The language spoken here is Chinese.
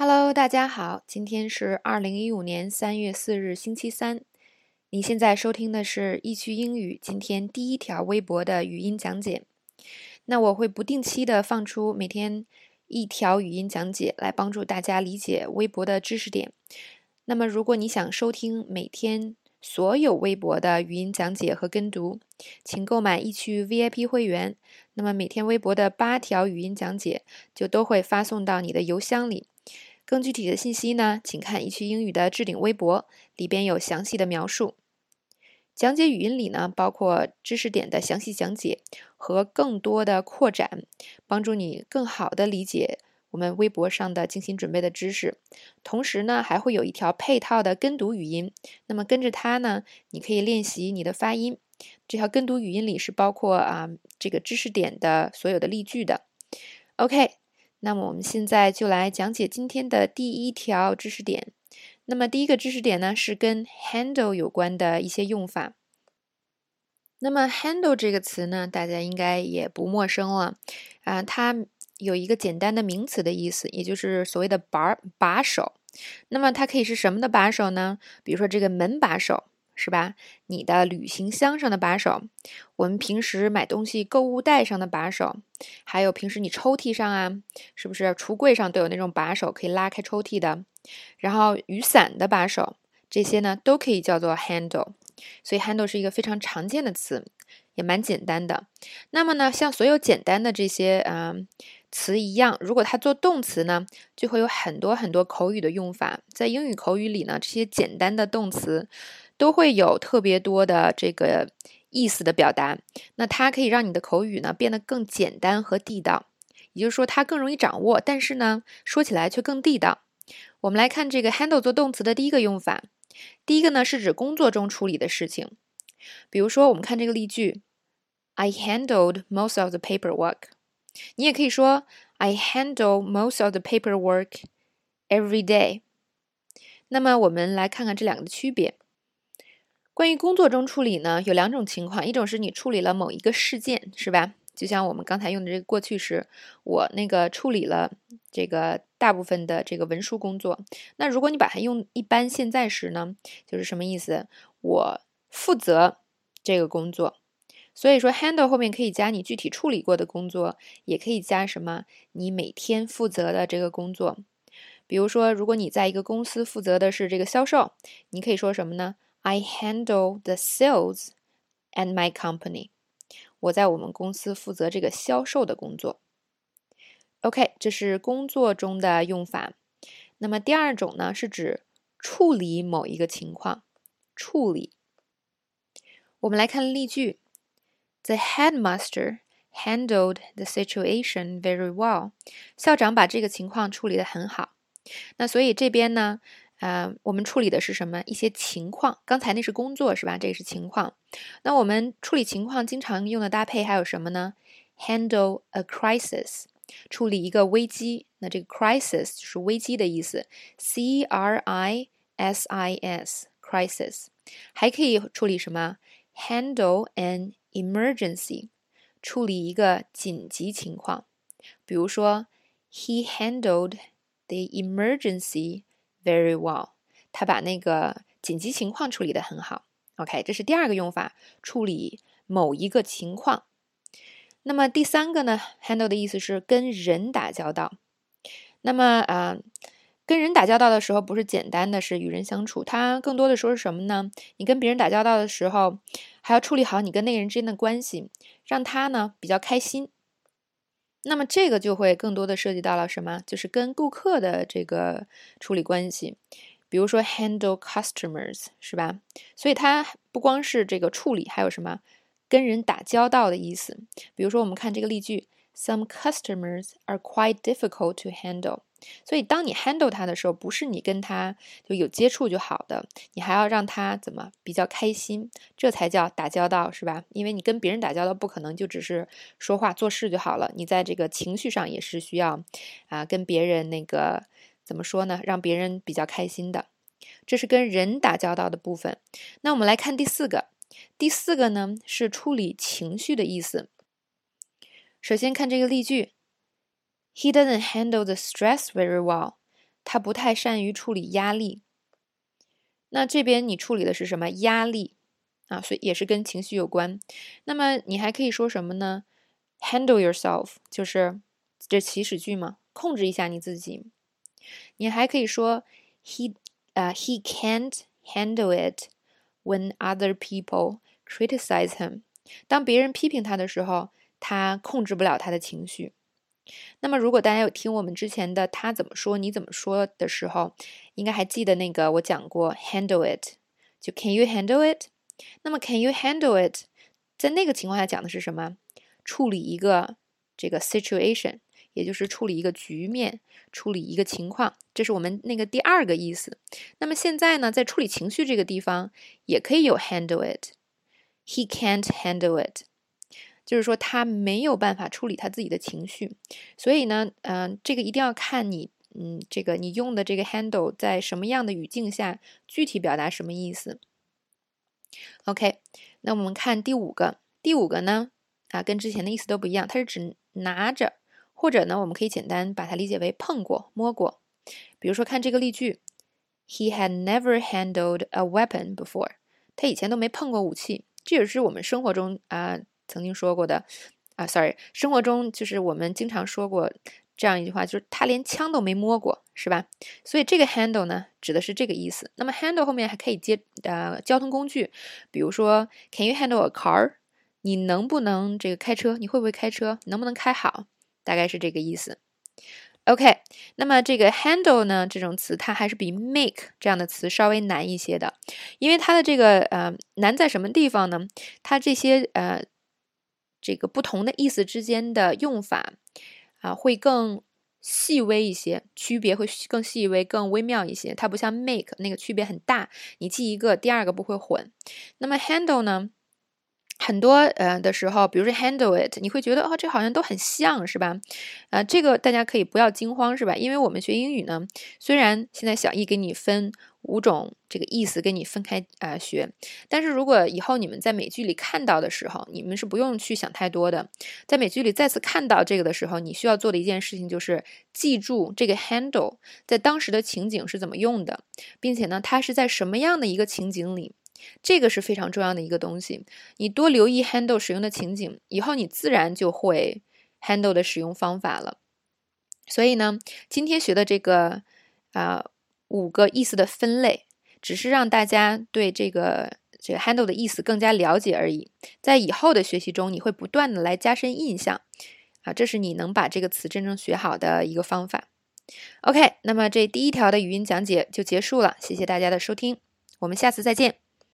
Hello，大家好，今天是二零一五年三月四日，星期三。你现在收听的是易趣英语今天第一条微博的语音讲解。那我会不定期的放出每天一条语音讲解，来帮助大家理解微博的知识点。那么，如果你想收听每天所有微博的语音讲解和跟读，请购买易趣 VIP 会员。那么，每天微博的八条语音讲解就都会发送到你的邮箱里。更具体的信息呢，请看易趣英语的置顶微博，里边有详细的描述。讲解语音里呢，包括知识点的详细讲解和更多的扩展，帮助你更好的理解我们微博上的精心准备的知识。同时呢，还会有一条配套的跟读语音，那么跟着它呢，你可以练习你的发音。这条跟读语音里是包括啊这个知识点的所有的例句的。OK。那么我们现在就来讲解今天的第一条知识点。那么第一个知识点呢，是跟 handle 有关的一些用法。那么 handle 这个词呢，大家应该也不陌生了啊，它有一个简单的名词的意思，也就是所谓的把把手。那么它可以是什么的把手呢？比如说这个门把手。是吧？你的旅行箱上的把手，我们平时买东西购物袋上的把手，还有平时你抽屉上啊，是不是橱柜上都有那种把手可以拉开抽屉的？然后雨伞的把手，这些呢都可以叫做 handle。所以 handle 是一个非常常见的词，也蛮简单的。那么呢，像所有简单的这些嗯词一样，如果它做动词呢，就会有很多很多口语的用法。在英语口语里呢，这些简单的动词。都会有特别多的这个意思的表达，那它可以让你的口语呢变得更简单和地道，也就是说它更容易掌握，但是呢说起来却更地道。我们来看这个 handle 做动词的第一个用法，第一个呢是指工作中处理的事情，比如说我们看这个例句，I handled most of the paperwork。你也可以说 I handle most of the paperwork every day。那么我们来看看这两个的区别。关于工作中处理呢，有两种情况，一种是你处理了某一个事件，是吧？就像我们刚才用的这个过去时，我那个处理了这个大部分的这个文书工作。那如果你把它用一般现在时呢，就是什么意思？我负责这个工作。所以说，handle 后面可以加你具体处理过的工作，也可以加什么？你每天负责的这个工作。比如说，如果你在一个公司负责的是这个销售，你可以说什么呢？I handle the sales at my company。我在我们公司负责这个销售的工作。OK，这是工作中的用法。那么第二种呢，是指处理某一个情况。处理。我们来看例句：The headmaster handled the situation very well。校长把这个情况处理得很好。那所以这边呢？啊，我们处理的是什么？一些情况。刚才那是工作，是吧？这是情况。那我们处理情况经常用的搭配还有什么呢？Handle a crisis，处理一个危机。那这个 crisis 是危机的意思，C R I S I S，crisis。还可以处理什么？Handle an emergency，处理一个紧急情况。比如说，He handled the emergency。Very well，他把那个紧急情况处理的很好。OK，这是第二个用法，处理某一个情况。那么第三个呢？Handle 的意思是跟人打交道。那么啊，跟人打交道的时候，不是简单的是与人相处，它更多的说是什么呢？你跟别人打交道的时候，还要处理好你跟那个人之间的关系，让他呢比较开心。那么这个就会更多的涉及到了什么？就是跟顾客的这个处理关系，比如说 handle customers，是吧？所以它不光是这个处理，还有什么跟人打交道的意思。比如说我们看这个例句：Some customers are quite difficult to handle。所以，当你 handle 他的时候，不是你跟他就有接触就好的，你还要让他怎么比较开心，这才叫打交道，是吧？因为你跟别人打交道，不可能就只是说话做事就好了，你在这个情绪上也是需要啊，跟别人那个怎么说呢？让别人比较开心的，这是跟人打交道的部分。那我们来看第四个，第四个呢是处理情绪的意思。首先看这个例句。He doesn't handle the stress very well. 他不太善于处理压力。那这边你处理的是什么压力啊？所以也是跟情绪有关。那么你还可以说什么呢？Handle yourself，就是这祈使句嘛，控制一下你自己。你还可以说 he 啊，he can't handle it when other people criticize him。当别人批评他的时候，他控制不了他的情绪。那么，如果大家有听我们之前的他怎么说，你怎么说的时候，应该还记得那个我讲过 handle it，就 can you handle it？那么 can you handle it？在那个情况下讲的是什么？处理一个这个 situation，也就是处理一个局面，处理一个情况，这是我们那个第二个意思。那么现在呢，在处理情绪这个地方，也可以有 handle it。He can't handle it。就是说他没有办法处理他自己的情绪，所以呢，嗯，这个一定要看你，嗯，这个你用的这个 handle 在什么样的语境下具体表达什么意思。OK，那我们看第五个，第五个呢，啊，跟之前的意思都不一样，它是指拿着，或者呢，我们可以简单把它理解为碰过、摸过。比如说看这个例句，He had never handled a weapon before，他以前都没碰过武器，这也是我们生活中啊。曾经说过的啊，sorry，生活中就是我们经常说过这样一句话，就是他连枪都没摸过，是吧？所以这个 handle 呢，指的是这个意思。那么 handle 后面还可以接呃交通工具，比如说 Can you handle a car？你能不能这个开车？你会不会开车？能不能开好？大概是这个意思。OK，那么这个 handle 呢这种词，它还是比 make 这样的词稍微难一些的，因为它的这个呃难在什么地方呢？它这些呃。这个不同的意思之间的用法啊，会更细微一些，区别会更细微、更微妙一些。它不像 make 那个区别很大，你记一个，第二个不会混。那么 handle 呢？很多呃的时候，比如说 handle it，你会觉得哦，这好像都很像是吧？啊，这个大家可以不要惊慌是吧？因为我们学英语呢，虽然现在小易给你分五种这个意思给你分开啊学，但是如果以后你们在美剧里看到的时候，你们是不用去想太多的。在美剧里再次看到这个的时候，你需要做的一件事情就是记住这个 handle 在当时的情景是怎么用的，并且呢，它是在什么样的一个情景里。这个是非常重要的一个东西，你多留意 handle 使用的情景，以后你自然就会 handle 的使用方法了。所以呢，今天学的这个啊五个意思的分类，只是让大家对这个这个 handle 的意思更加了解而已。在以后的学习中，你会不断的来加深印象啊，这是你能把这个词真正学好的一个方法。OK，那么这第一条的语音讲解就结束了，谢谢大家的收听，我们下次再见。